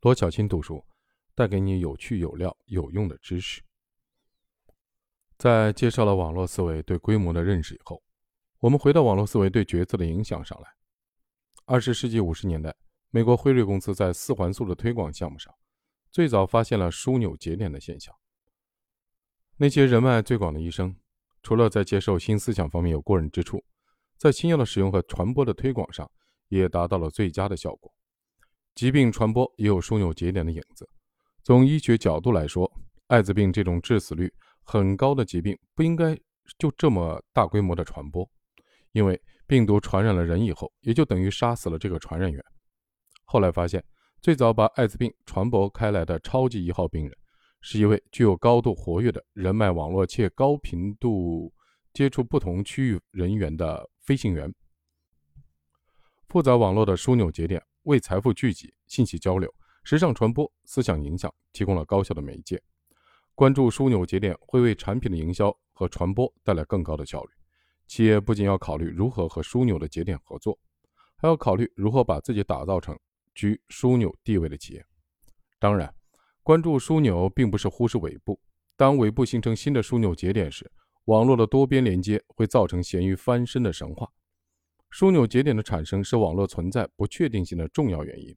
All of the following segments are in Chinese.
罗小青读书，带给你有趣、有料、有用的知识。在介绍了网络思维对规模的认识以后，我们回到网络思维对决策的影响上来。二十世纪五十年代，美国辉瑞公司在四环素的推广项目上，最早发现了枢纽节点的现象。那些人脉最广的医生，除了在接受新思想方面有过人之处，在新药的使用和传播的推广上。也达到了最佳的效果。疾病传播也有枢纽节点的影子。从医学角度来说，艾滋病这种致死率很高的疾病不应该就这么大规模的传播，因为病毒传染了人以后，也就等于杀死了这个传染源。后来发现，最早把艾滋病传播开来的超级一号病人，是一位具有高度活跃的人脉网络且高频度接触不同区域人员的飞行员。复杂网络的枢纽节点为财富聚集、信息交流、时尚传播、思想影响提供了高效的媒介。关注枢纽节点会为产品的营销和传播带来更高的效率。企业不仅要考虑如何和枢纽的节点合作，还要考虑如何把自己打造成居枢纽地位的企业。当然，关注枢纽并不是忽视尾部。当尾部形成新的枢纽节点时，网络的多边连接会造成咸鱼翻身的神话。枢纽节点的产生是网络存在不确定性的重要原因。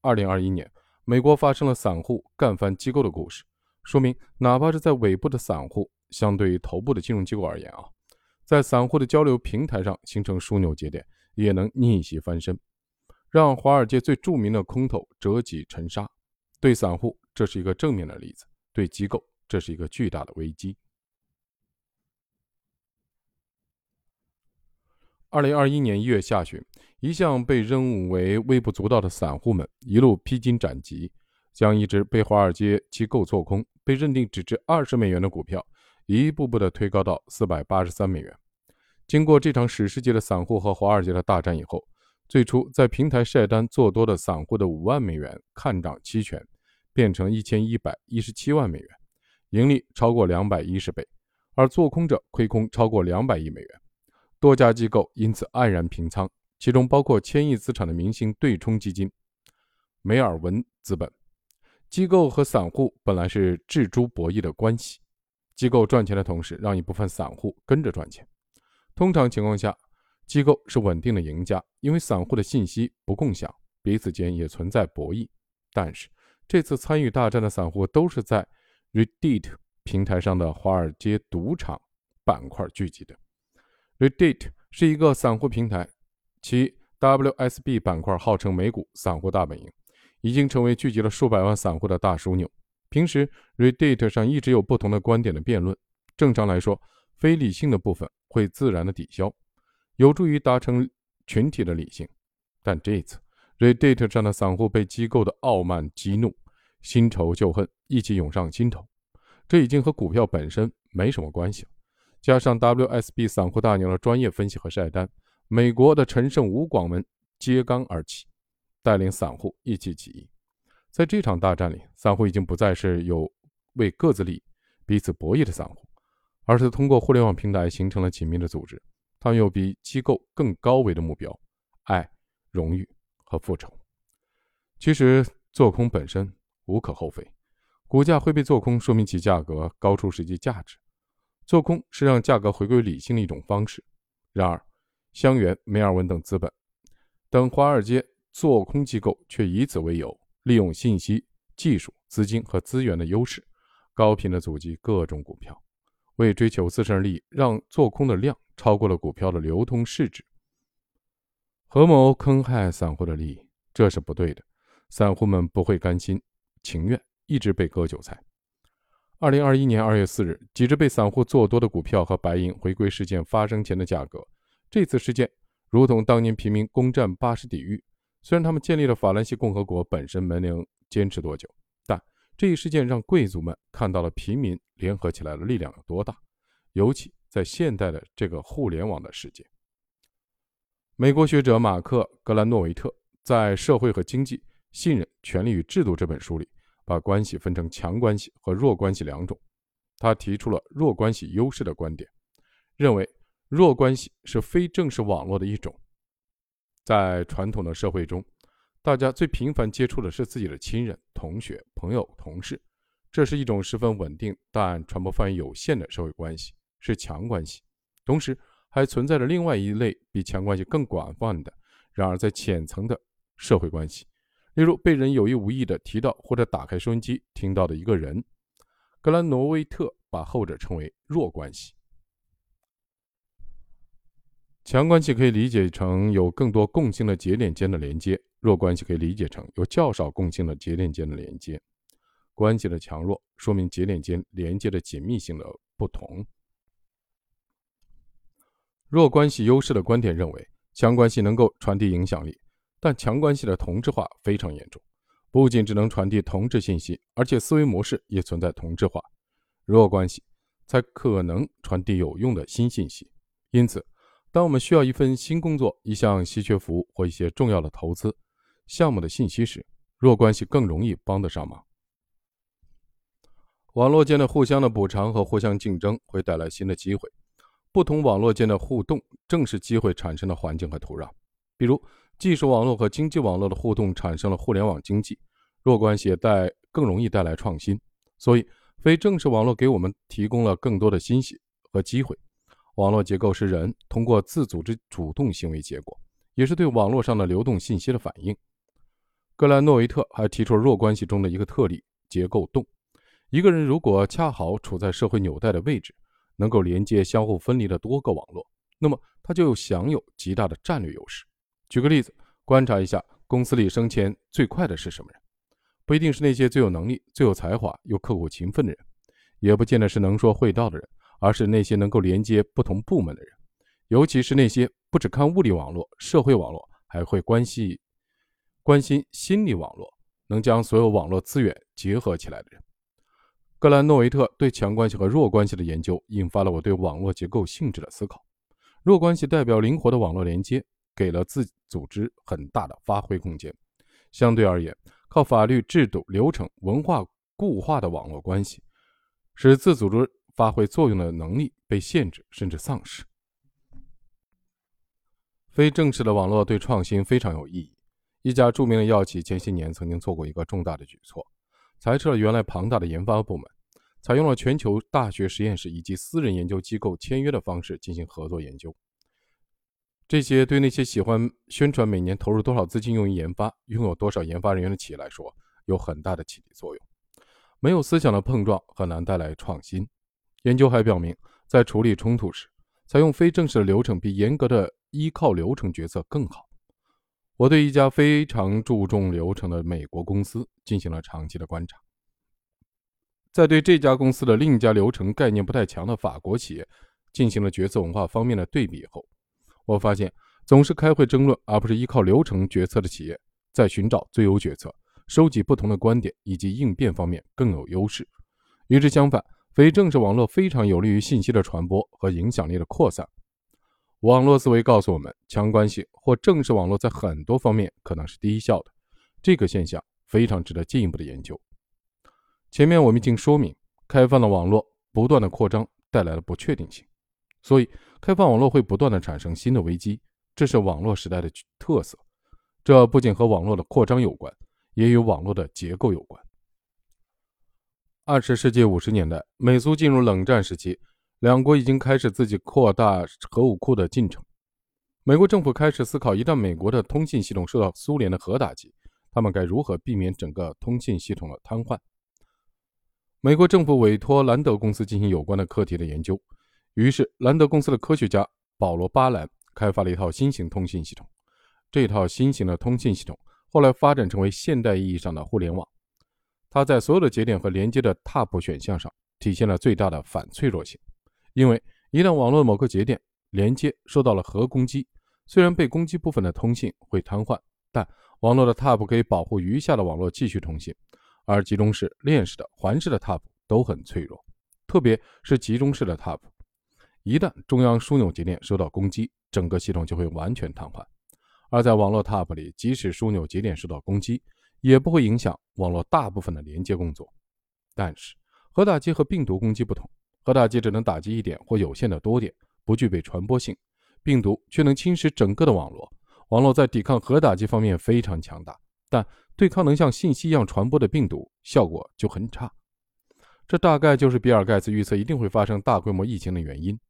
二零二一年，美国发生了散户干翻机构的故事，说明哪怕是在尾部的散户，相对于头部的金融机构而言啊，在散户的交流平台上形成枢纽节点，也能逆袭翻身，让华尔街最著名的空头折戟沉沙。对散户，这是一个正面的例子；对机构，这是一个巨大的危机。二零二一年一月下旬，一向被认为微不足道的散户们一路披荆斩棘，将一只被华尔街机构做空、被认定只值二十美元的股票，一步步的推高到四百八十三美元。经过这场史诗级的散户和华尔街的大战以后，最初在平台晒单做多的散户的五万美元看涨期权，变成一千一百一十七万美元，盈利超过两百一十倍，而做空者亏空超过两百亿美元。多家机构因此黯然平仓，其中包括千亿资产的明星对冲基金梅尔文资本。机构和散户本来是智猪博弈的关系，机构赚钱的同时，让一部分散户跟着赚钱。通常情况下，机构是稳定的赢家，因为散户的信息不共享，彼此间也存在博弈。但是这次参与大战的散户都是在 Reddit 平台上的华尔街赌场板块聚集的。Reddit 是一个散户平台，其 WSB 板块号称美股散户大本营，已经成为聚集了数百万散户的大枢纽。平时 Reddit 上一直有不同的观点的辩论，正常来说，非理性的部分会自然的抵消，有助于达成群体的理性。但这次 Reddit 上的散户被机构的傲慢激怒，新仇旧恨一起涌上心头，这已经和股票本身没什么关系了。加上 WSB 散户大牛的专业分析和晒单，美国的陈胜吴广们揭竿而起，带领散户一起起义。在这场大战里，散户已经不再是有为各自利益彼此博弈的散户，而是通过互联网平台形成了紧密的组织。他们有比机构更高维的目标：爱、荣誉和复仇。其实做空本身无可厚非，股价会被做空，说明其价格高出实际价值。做空是让价格回归理性的一种方式。然而，香园、梅尔文等资本等华尔街做空机构却以此为由，利用信息、技术、资金和资源的优势，高频的阻击各种股票，为追求自身利益，让做空的量超过了股票的流通市值，合谋坑害散户的利益，这是不对的。散户们不会甘心情愿一直被割韭菜。二零二一年二月四日，几只被散户做多的股票和白银回归事件发生前的价格。这次事件如同当年平民攻占巴士底狱，虽然他们建立了法兰西共和国本身没能坚持多久，但这一事件让贵族们看到了平民联合起来的力量有多大。尤其在现代的这个互联网的世界，美国学者马克·格兰诺维特在《社会和经济：信任、权力与制度》这本书里。把关系分成强关系和弱关系两种，他提出了弱关系优势的观点，认为弱关系是非正式网络的一种。在传统的社会中，大家最频繁接触的是自己的亲人、同学、朋友、同事，这是一种十分稳定但传播范围有限的社会关系，是强关系。同时，还存在着另外一类比强关系更广泛的，然而在浅层的社会关系，例如被人有意无意地提到或者打开收音机听到的一个人。格兰诺维特把后者称为弱关系。强关系可以理解成有更多共性的节点间的连接，弱关系可以理解成有较少共性的节点间的连接。关系的强弱说明节点间连接的紧密性的不同。弱关系优势的观点认为，强关系能够传递影响力，但强关系的同质化非常严重，不仅只能传递同质信息，而且思维模式也存在同质化。弱关系才可能传递有用的新信息，因此。当我们需要一份新工作、一项稀缺服务或一些重要的投资项目的信息时，弱关系更容易帮得上忙。网络间的互相的补偿和互相竞争会带来新的机会。不同网络间的互动正是机会产生的环境和土壤。比如，技术网络和经济网络的互动产生了互联网经济，弱关系带更容易带来创新。所以，非正式网络给我们提供了更多的信息和机会。网络结构是人通过自组织主动行为结果，也是对网络上的流动信息的反应。格兰诺维特还提出了弱关系中的一个特例——结构洞。一个人如果恰好处在社会纽带的位置，能够连接相互分离的多个网络，那么他就享有极大的战略优势。举个例子，观察一下公司里升迁最快的是什么人？不一定是那些最有能力、最有才华又刻苦勤奋的人，也不见得是能说会道的人。而是那些能够连接不同部门的人，尤其是那些不只看物理网络、社会网络，还会关系关心心理网络，能将所有网络资源结合起来的人。格兰诺维特对强关系和弱关系的研究，引发了我对网络结构性质的思考。弱关系代表灵活的网络连接，给了自组织很大的发挥空间。相对而言，靠法律制度、流程、文化固化的网络关系，使自组织。发挥作用的能力被限制甚至丧失。非正式的网络对创新非常有意义。一家著名的药企前些年曾经做过一个重大的举措，裁撤了原来庞大的研发部门，采用了全球大学实验室以及私人研究机构签约的方式进行合作研究。这些对那些喜欢宣传每年投入多少资金用于研发、拥有多少研发人员的企业来说，有很大的启迪作用。没有思想的碰撞，很难带来创新。研究还表明，在处理冲突时，采用非正式的流程比严格的依靠流程决策更好。我对一家非常注重流程的美国公司进行了长期的观察，在对这家公司的另一家流程概念不太强的法国企业进行了决策文化方面的对比后，我发现，总是开会争论而不是依靠流程决策的企业，在寻找最优决策、收集不同的观点以及应变方面更有优势。与之相反，非正式网络非常有利于信息的传播和影响力的扩散。网络思维告诉我们，强关系或正式网络在很多方面可能是低效的。这个现象非常值得进一步的研究。前面我们已经说明，开放的网络不断的扩张带来了不确定性，所以开放网络会不断的产生新的危机，这是网络时代的特色。这不仅和网络的扩张有关，也与网络的结构有关。二十世纪五十年代，美苏进入冷战时期，两国已经开始自己扩大核武库的进程。美国政府开始思考，一旦美国的通信系统受到苏联的核打击，他们该如何避免整个通信系统的瘫痪？美国政府委托兰德公司进行有关的课题的研究，于是兰德公司的科学家保罗·巴兰开发了一套新型通信系统。这套新型的通信系统后来发展成为现代意义上的互联网。它在所有的节点和连接的踏步选项上体现了最大的反脆弱性，因为一旦网络某个节点连接受到了核攻击，虽然被攻击部分的通信会瘫痪，但网络的踏步可以保护余下的网络继续通信。而集中式、链式的、环式的踏步都很脆弱，特别是集中式的踏步，一旦中央枢纽节点受到攻击，整个系统就会完全瘫痪。而在网络踏步里，即使枢纽节点受到攻击，也不会影响网络大部分的连接工作，但是核打击和病毒攻击不同，核打击只能打击一点或有限的多点，不具备传播性；病毒却能侵蚀整个的网络。网络在抵抗核打击方面非常强大，但对抗能像信息一样传播的病毒效果就很差。这大概就是比尔盖茨预测一定会发生大规模疫情的原因。